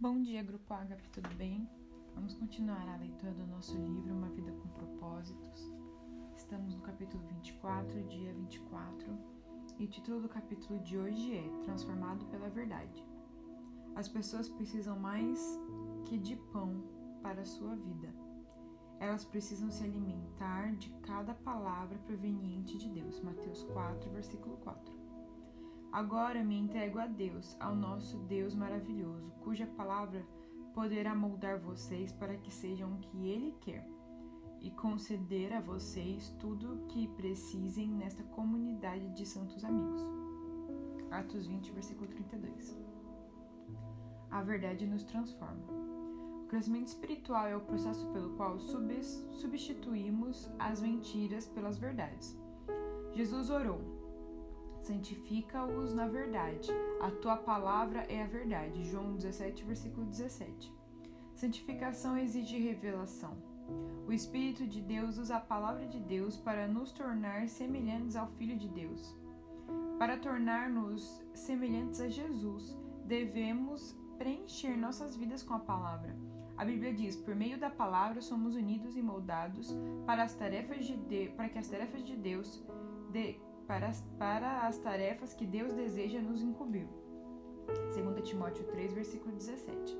Bom dia, Grupo Agape, tudo bem? Vamos continuar a leitura do nosso livro Uma Vida com Propósitos. Estamos no capítulo 24, dia 24, e o título do capítulo de hoje é Transformado pela Verdade. As pessoas precisam mais que de pão para a sua vida. Elas precisam se alimentar de cada palavra proveniente de Deus. Mateus 4, versículo 4. Agora me entrego a Deus, ao nosso Deus maravilhoso, cuja palavra poderá moldar vocês para que sejam o que Ele quer e conceder a vocês tudo o que precisem nesta comunidade de santos amigos. Atos 20, versículo 32. A verdade nos transforma. O crescimento espiritual é o processo pelo qual substituímos as mentiras pelas verdades. Jesus orou: santifica-os na verdade. A tua palavra é a verdade. João 17, versículo 17. Santificação exige revelação. O Espírito de Deus usa a palavra de Deus para nos tornar semelhantes ao Filho de Deus. Para tornar-nos semelhantes a Jesus, devemos preencher nossas vidas com a palavra. A Bíblia diz: por meio da palavra somos unidos e moldados para, as tarefas de, de para que as tarefas de Deus de, para as, para as tarefas que Deus deseja nos incumbir. 2 Timóteo 3, versículo 17.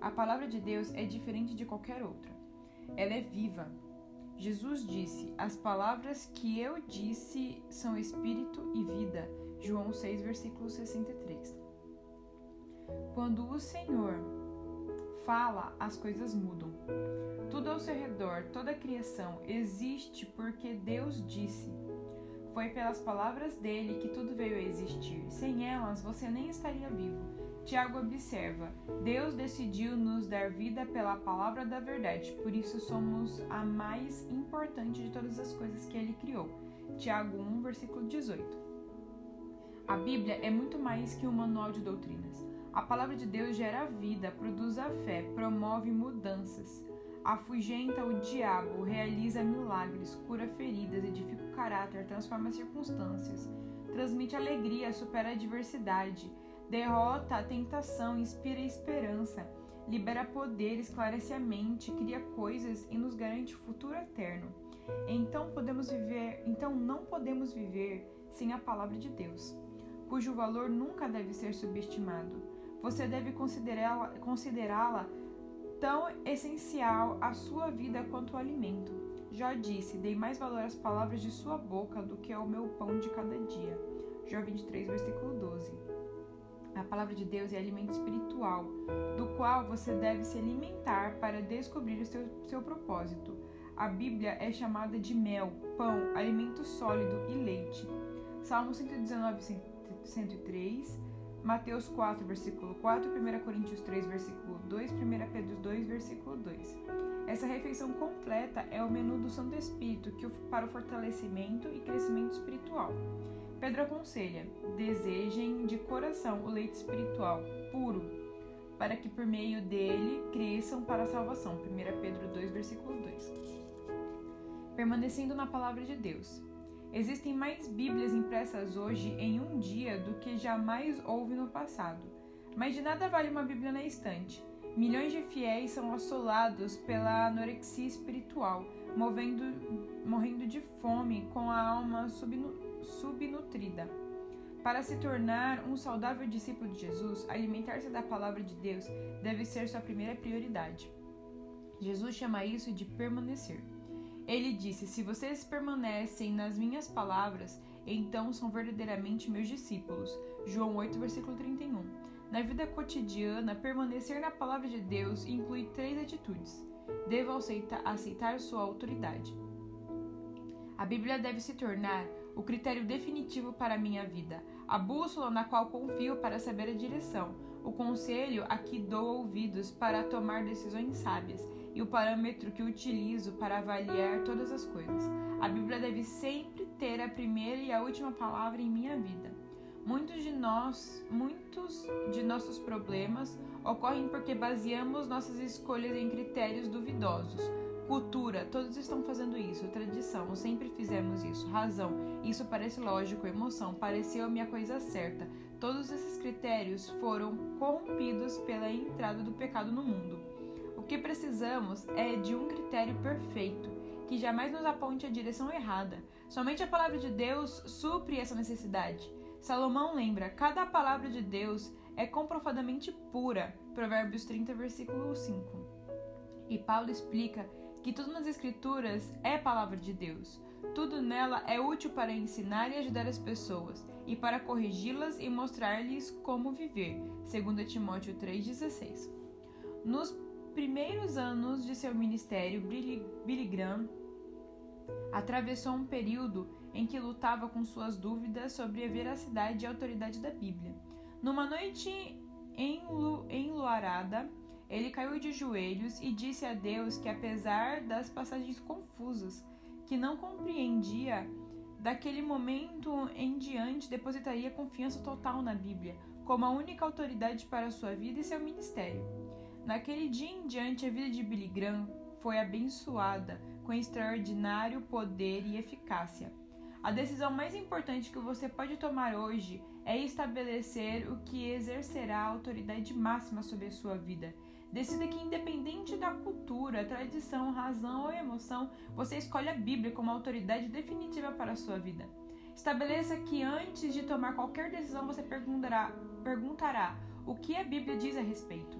A palavra de Deus é diferente de qualquer outra. Ela é viva. Jesus disse: As palavras que eu disse são espírito e vida. João 6, versículo 63. Quando o Senhor fala, as coisas mudam. Tudo ao seu redor, toda a criação existe porque Deus disse. Foi pelas palavras dele que tudo veio a existir. Sem elas, você nem estaria vivo. Tiago observa: Deus decidiu nos dar vida pela palavra da verdade, por isso somos a mais importante de todas as coisas que ele criou. Tiago 1, versículo 18. A Bíblia é muito mais que um manual de doutrinas. A palavra de Deus gera vida, produz a fé, promove mudanças afugenta o diabo, realiza milagres, cura feridas, edifica o caráter, transforma circunstâncias, transmite alegria, supera a adversidade, derrota a tentação, inspira esperança, libera poder, esclarece a mente, cria coisas e nos garante futuro eterno. Então podemos viver, então não podemos viver sem a palavra de Deus, cujo valor nunca deve ser subestimado. Você deve considerá-la considerá tão essencial à sua vida quanto o alimento. Jó disse: Dei mais valor às palavras de sua boca do que ao meu pão de cada dia. Jó 23, versículo 12. A palavra de Deus é alimento espiritual, do qual você deve se alimentar para descobrir o seu, seu propósito. A Bíblia é chamada de mel, pão, alimento sólido e leite. Salmo 119, 103 Mateus 4, versículo 4, 1 Coríntios 3, versículo 2, 1 Pedro 2, versículo 2. Essa refeição completa é o menu do Santo Espírito que para o fortalecimento e crescimento espiritual. Pedro aconselha: desejem de coração o leite espiritual puro, para que por meio dele cresçam para a salvação. 1 Pedro 2, versículo 2. Permanecendo na palavra de Deus. Existem mais Bíblias impressas hoje em um dia do que jamais houve no passado. Mas de nada vale uma Bíblia na estante. Milhões de fiéis são assolados pela anorexia espiritual, movendo, morrendo de fome com a alma subnu, subnutrida. Para se tornar um saudável discípulo de Jesus, alimentar-se da palavra de Deus deve ser sua primeira prioridade. Jesus chama isso de permanecer. Ele disse: Se vocês permanecem nas minhas palavras, então são verdadeiramente meus discípulos. João 8, versículo 31. Na vida cotidiana, permanecer na palavra de Deus inclui três atitudes. Devo aceitar, aceitar sua autoridade. A Bíblia deve se tornar o critério definitivo para a minha vida, a bússola na qual confio para saber a direção, o conselho a que dou ouvidos para tomar decisões sábias e o parâmetro que utilizo para avaliar todas as coisas. A Bíblia deve sempre ter a primeira e a última palavra em minha vida. Muitos de nós, muitos de nossos problemas ocorrem porque baseamos nossas escolhas em critérios duvidosos. Cultura, todos estão fazendo isso. Tradição, sempre fizemos isso. Razão, isso parece lógico. Emoção, pareceu-me a coisa certa. Todos esses critérios foram corrompidos pela entrada do pecado no mundo. Que precisamos é de um critério perfeito, que jamais nos aponte a direção errada. Somente a palavra de Deus supre essa necessidade. Salomão lembra: cada palavra de Deus é comprovadamente pura. Provérbios 30, versículo 5. E Paulo explica que tudo nas Escrituras é palavra de Deus. Tudo nela é útil para ensinar e ajudar as pessoas, e para corrigi-las e mostrar-lhes como viver. 2 Timóteo 3,16. Nos primeiros anos de seu ministério, Billy Graham atravessou um período em que lutava com suas dúvidas sobre a veracidade e autoridade da Bíblia. Numa noite enluarada, ele caiu de joelhos e disse a Deus que, apesar das passagens confusas que não compreendia, daquele momento em diante depositaria confiança total na Bíblia, como a única autoridade para sua vida e seu ministério. Naquele dia em diante, a vida de Billy Graham foi abençoada com extraordinário poder e eficácia. A decisão mais importante que você pode tomar hoje é estabelecer o que exercerá a autoridade máxima sobre a sua vida. Decida que, independente da cultura, tradição, razão ou emoção, você escolhe a Bíblia como autoridade definitiva para a sua vida. Estabeleça que antes de tomar qualquer decisão você perguntará, perguntará o que a Bíblia diz a respeito.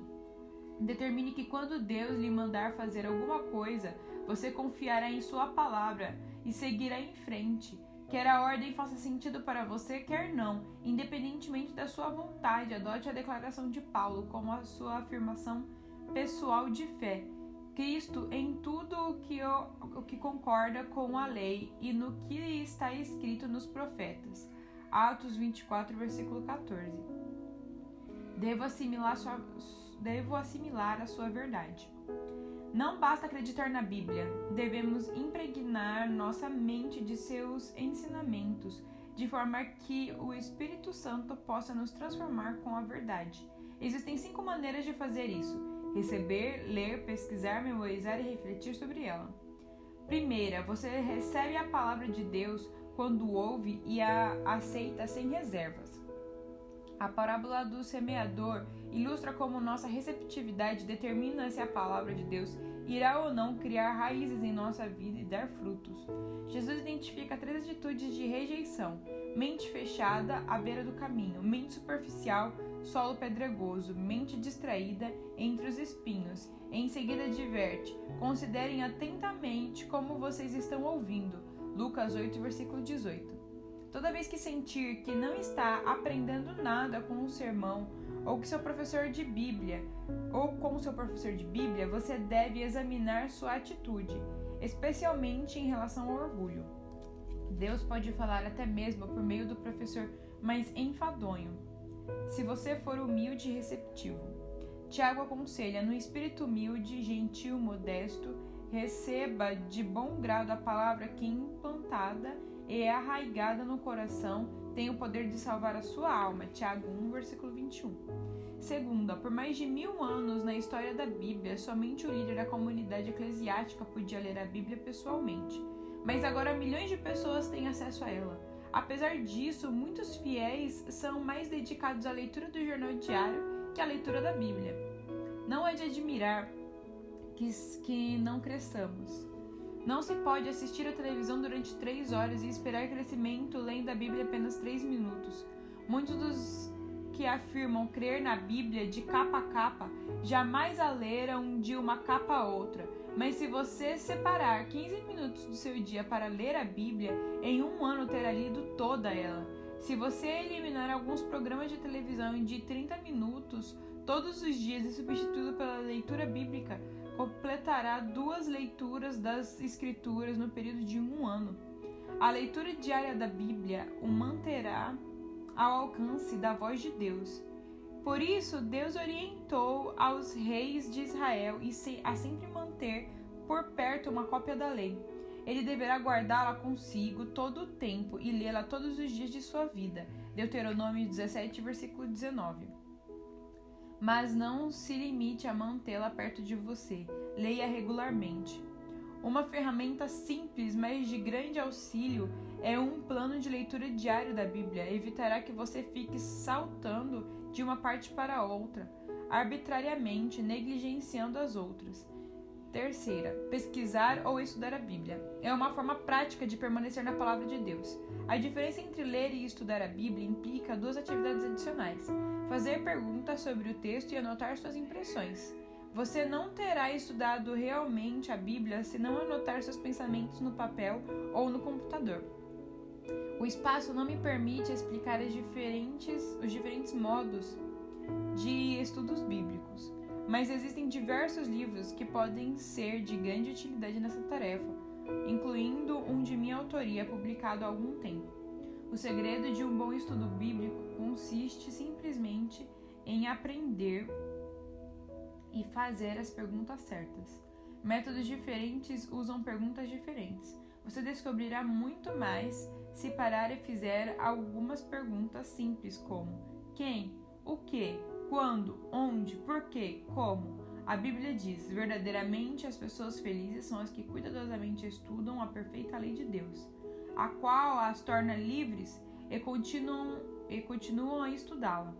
Determine que quando Deus lhe mandar fazer alguma coisa, você confiará em Sua palavra e seguirá em frente. Quer a ordem faça sentido para você, quer não, independentemente da sua vontade, adote a declaração de Paulo como a sua afirmação pessoal de fé. Cristo em tudo o que, o que concorda com a lei e no que está escrito nos profetas. Atos 24, versículo 14. Devo assimilar, sua, devo assimilar a sua verdade. Não basta acreditar na Bíblia, devemos impregnar nossa mente de seus ensinamentos, de forma que o Espírito Santo possa nos transformar com a verdade. Existem cinco maneiras de fazer isso: receber, ler, pesquisar, memorizar e refletir sobre ela. Primeira, você recebe a palavra de Deus quando ouve e a aceita sem reservas. A parábola do semeador ilustra como nossa receptividade determina se a palavra de Deus irá ou não criar raízes em nossa vida e dar frutos. Jesus identifica três atitudes de rejeição: mente fechada à beira do caminho, mente superficial, solo pedregoso, mente distraída entre os espinhos. Em seguida, adverte: considerem atentamente como vocês estão ouvindo. Lucas 8, versículo 18. Toda vez que sentir que não está aprendendo nada com um sermão, ou que seu professor de Bíblia, ou com seu professor de Bíblia, você deve examinar sua atitude, especialmente em relação ao orgulho. Deus pode falar até mesmo por meio do professor mais enfadonho, se você for humilde e receptivo. Tiago aconselha, no espírito humilde, gentil, modesto, receba de bom grado a palavra que implantada e é arraigada no coração, tem o poder de salvar a sua alma. Tiago 1, versículo 21. Segunda, por mais de mil anos na história da Bíblia, somente o líder da comunidade eclesiástica podia ler a Bíblia pessoalmente. Mas agora milhões de pessoas têm acesso a ela. Apesar disso, muitos fiéis são mais dedicados à leitura do jornal diário que à leitura da Bíblia. Não é de admirar que, que não cresçamos. Não se pode assistir a televisão durante três horas e esperar crescimento lendo a Bíblia apenas três minutos. Muitos dos que afirmam crer na Bíblia de capa a capa jamais a leram de uma capa a outra. Mas se você separar 15 minutos do seu dia para ler a Bíblia, em um ano terá lido toda ela. Se você eliminar alguns programas de televisão de 30 minutos todos os dias e substituí-lo pela leitura bíblica, completará duas leituras das Escrituras no período de um ano. A leitura diária da Bíblia o manterá ao alcance da voz de Deus. Por isso, Deus orientou aos reis de Israel a sempre manter por perto uma cópia da lei. Ele deverá guardá-la consigo todo o tempo e lê-la todos os dias de sua vida. Deuteronômio 17, versículo 19 mas não se limite a mantê-la perto de você. Leia regularmente. Uma ferramenta simples, mas de grande auxílio, é um plano de leitura diário da Bíblia. Evitará que você fique saltando de uma parte para outra, arbitrariamente negligenciando as outras. Terceira, pesquisar ou estudar a Bíblia. É uma forma prática de permanecer na palavra de Deus. A diferença entre ler e estudar a Bíblia implica duas atividades adicionais: fazer perguntas sobre o texto e anotar suas impressões. Você não terá estudado realmente a Bíblia se não anotar seus pensamentos no papel ou no computador. O espaço não me permite explicar diferentes, os diferentes modos de estudos bíblicos, mas existem diversos livros que podem ser de grande utilidade nessa tarefa, incluindo um de minha autoria publicado há algum tempo. O segredo de um bom estudo bíblico consiste simplesmente em aprender e fazer as perguntas certas. Métodos diferentes usam perguntas diferentes. Você descobrirá muito mais se parar e fizer algumas perguntas simples como quem, o que, quando, onde, porquê, como. A Bíblia diz: verdadeiramente as pessoas felizes são as que cuidadosamente estudam a perfeita lei de Deus, a qual as torna livres e continuam, e continuam a estudá-la.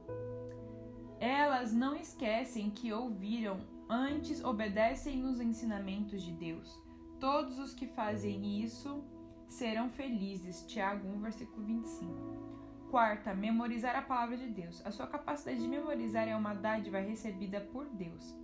Elas não esquecem que ouviram, antes obedecem os ensinamentos de Deus. Todos os que fazem isso serão felizes. Tiago 1, versículo 25. Quarta, memorizar a palavra de Deus. A sua capacidade de memorizar é uma dádiva recebida por Deus.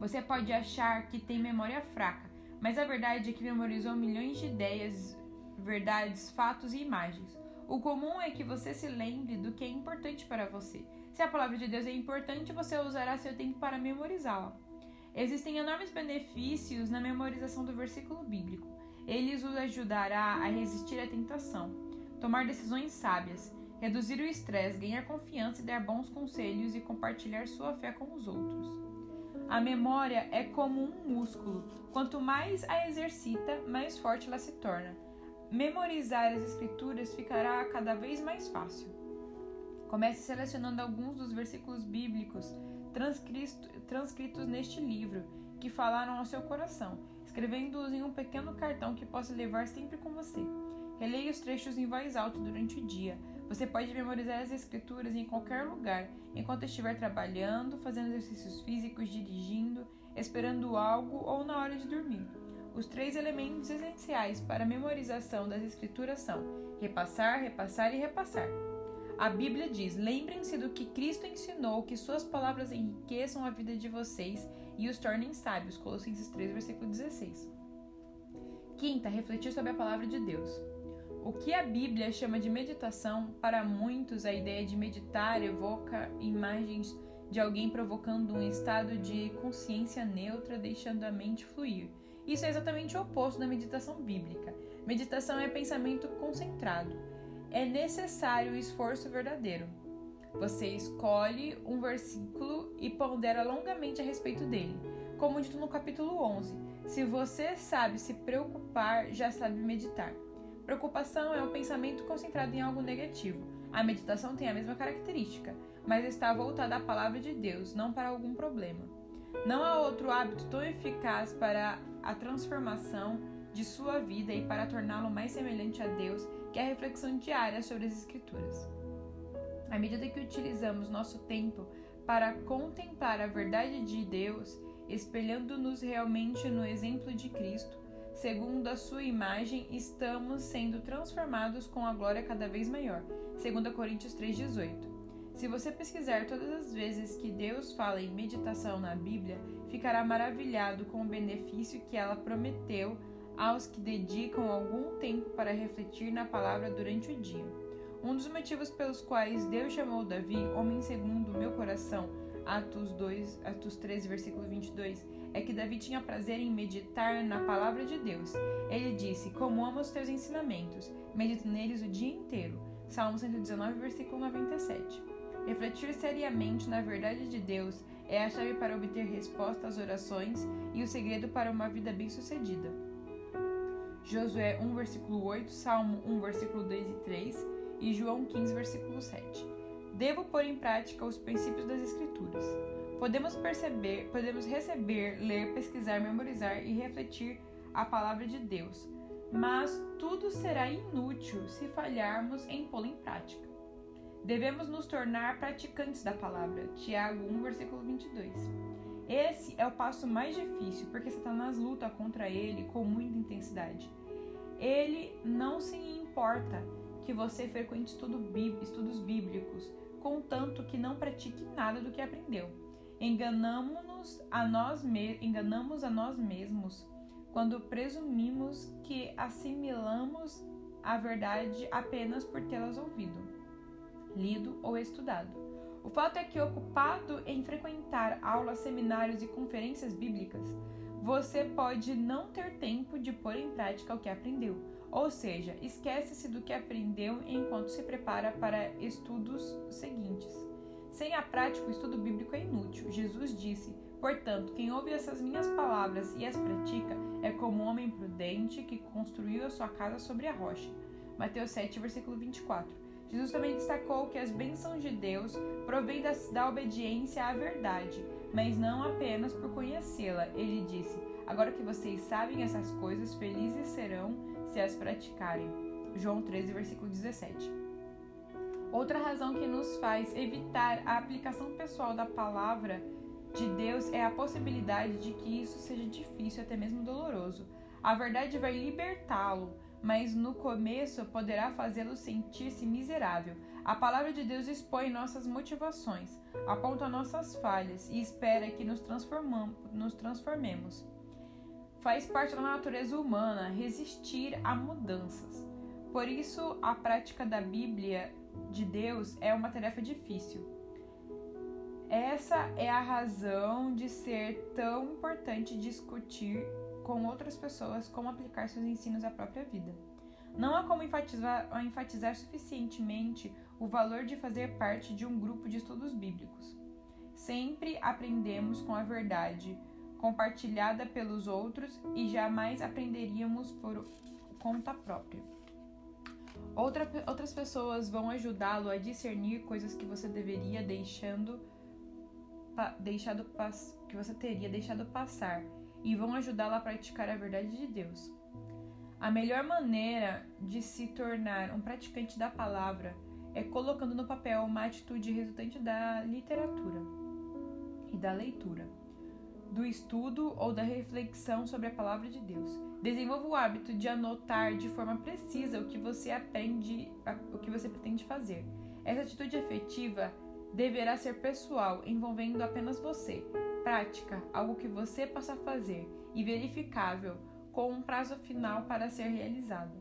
Você pode achar que tem memória fraca, mas a verdade é que memorizou milhões de ideias, verdades, fatos e imagens. O comum é que você se lembre do que é importante para você. Se a palavra de Deus é importante, você usará seu tempo para memorizá-la. Existem enormes benefícios na memorização do versículo bíblico. Eles os ajudará a resistir à tentação, tomar decisões sábias, reduzir o estresse, ganhar confiança e dar bons conselhos e compartilhar sua fé com os outros. A memória é como um músculo. Quanto mais a exercita, mais forte ela se torna. Memorizar as escrituras ficará cada vez mais fácil. Comece selecionando alguns dos versículos bíblicos transcritos neste livro que falaram ao seu coração, escrevendo-os em um pequeno cartão que possa levar sempre com você. Releia os trechos em voz alta durante o dia. Você pode memorizar as escrituras em qualquer lugar, enquanto estiver trabalhando, fazendo exercícios físicos, dirigindo, esperando algo ou na hora de dormir. Os três elementos essenciais para a memorização das escrituras são repassar, repassar e repassar. A Bíblia diz: lembrem-se do que Cristo ensinou, que suas palavras enriqueçam a vida de vocês e os tornem sábios. Colossenses 3, versículo 16. Quinta, refletir sobre a palavra de Deus. O que a Bíblia chama de meditação, para muitos a ideia de meditar evoca imagens de alguém provocando um estado de consciência neutra, deixando a mente fluir. Isso é exatamente o oposto da meditação bíblica. Meditação é pensamento concentrado é necessário o esforço verdadeiro. Você escolhe um versículo e pondera longamente a respeito dele. Como dito no capítulo 11, se você sabe se preocupar, já sabe meditar. Preocupação é um pensamento concentrado em algo negativo. A meditação tem a mesma característica, mas está voltada à palavra de Deus, não para algum problema. Não há outro hábito tão eficaz para a transformação de sua vida e para torná-lo mais semelhante a Deus que a reflexão diária sobre as Escrituras. À medida que utilizamos nosso tempo para contemplar a verdade de Deus, espelhando-nos realmente no exemplo de Cristo, segundo a sua imagem, estamos sendo transformados com a glória cada vez maior. 2 Coríntios 3:18. Se você pesquisar todas as vezes que Deus fala em meditação na Bíblia, ficará maravilhado com o benefício que ela prometeu aos que dedicam algum tempo para refletir na palavra durante o dia. Um dos motivos pelos quais Deus chamou Davi, homem segundo o meu coração, Atos 2, Atos 13, versículo 22, é que Davi tinha prazer em meditar na palavra de Deus. Ele disse: Como amo os teus ensinamentos, medito neles o dia inteiro. Salmo 119, versículo 97. Refletir seriamente na verdade de Deus é a chave para obter resposta às orações e o segredo para uma vida bem-sucedida. Josué 1, versículo 8, Salmo 1, versículo 2 e 3 e João 15, versículo 7. Devo pôr em prática os princípios das Escrituras. Podemos perceber, podemos receber, ler, pesquisar, memorizar e refletir a palavra de Deus, mas tudo será inútil se falharmos em pô-la em prática. Devemos nos tornar praticantes da palavra. Tiago 1, versículo 22. Esse é o passo mais difícil, porque Satanás luta contra ele com muita intensidade. Ele não se importa que você frequente estudos bíblicos, contanto que não pratique nada do que aprendeu. Enganamos-nos a nós, enganamos a nós mesmos quando presumimos que assimilamos a verdade apenas por tê-las ouvido, lido ou estudado. O fato é que, ocupado em frequentar aulas, seminários e conferências bíblicas, você pode não ter tempo de pôr em prática o que aprendeu, ou seja, esquece-se do que aprendeu enquanto se prepara para estudos seguintes. Sem a prática, o estudo bíblico é inútil. Jesus disse: Portanto, quem ouve essas minhas palavras e as pratica é como um homem prudente que construiu a sua casa sobre a rocha. Mateus 7, versículo 24. Jesus também destacou que as bênçãos de Deus provêm da, da obediência à verdade, mas não apenas por conhecê-la. Ele disse: Agora que vocês sabem essas coisas, felizes serão se as praticarem. João 13, versículo 17. Outra razão que nos faz evitar a aplicação pessoal da palavra de Deus é a possibilidade de que isso seja difícil, até mesmo doloroso. A verdade vai libertá-lo, mas no começo poderá fazê-lo sentir-se miserável. A palavra de Deus expõe nossas motivações, aponta nossas falhas e espera que nos, nos transformemos. Faz parte da natureza humana resistir a mudanças. Por isso, a prática da Bíblia de Deus é uma tarefa difícil. Essa é a razão de ser tão importante discutir com outras pessoas como aplicar seus ensinos à própria vida. Não há como enfatizar, enfatizar suficientemente o valor de fazer parte de um grupo de estudos bíblicos. Sempre aprendemos com a verdade compartilhada pelos outros e jamais aprenderíamos por conta própria. Outra, outras pessoas vão ajudá-lo a discernir coisas que você deveria deixando deixado que você teria deixado passar e vão ajudá-lo a praticar a verdade de Deus. A melhor maneira de se tornar um praticante da palavra é colocando no papel uma atitude resultante da literatura e da leitura do estudo ou da reflexão sobre a palavra de Deus. Desenvolva o hábito de anotar de forma precisa o que você aprende, o que você pretende fazer. Essa atitude efetiva deverá ser pessoal, envolvendo apenas você. Prática, algo que você possa fazer e verificável, com um prazo final para ser realizado.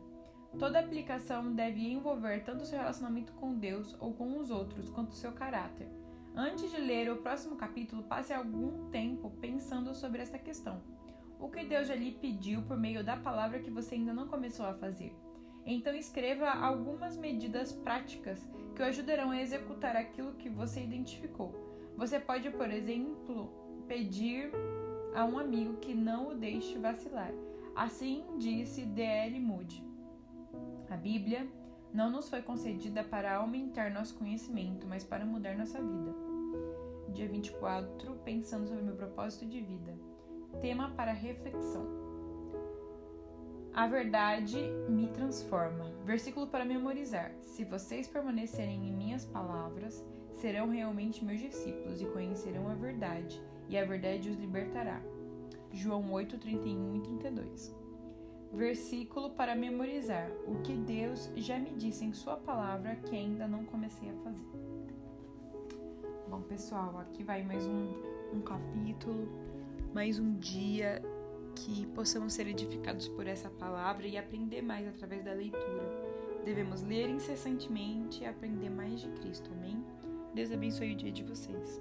Toda aplicação deve envolver tanto seu relacionamento com Deus ou com os outros, quanto seu caráter. Antes de ler o próximo capítulo, passe algum tempo pensando sobre esta questão. O que Deus já lhe pediu por meio da palavra que você ainda não começou a fazer. Então escreva algumas medidas práticas que o ajudarão a executar aquilo que você identificou. Você pode, por exemplo, pedir a um amigo que não o deixe vacilar. Assim disse D.L. Moody. A Bíblia não nos foi concedida para aumentar nosso conhecimento, mas para mudar nossa vida. Dia 24, pensando sobre meu propósito de vida. Tema para reflexão. A verdade me transforma. Versículo para memorizar. Se vocês permanecerem em minhas palavras, serão realmente meus discípulos e conhecerão a verdade, e a verdade os libertará. João 8, 31 e 32 versículo para memorizar o que Deus já me disse em Sua palavra que ainda não comecei a fazer. Bom, pessoal, aqui vai mais um, um capítulo, mais um dia que possamos ser edificados por essa palavra e aprender mais através da leitura. Devemos ler incessantemente e aprender mais de Cristo. Amém? Deus abençoe o dia de vocês.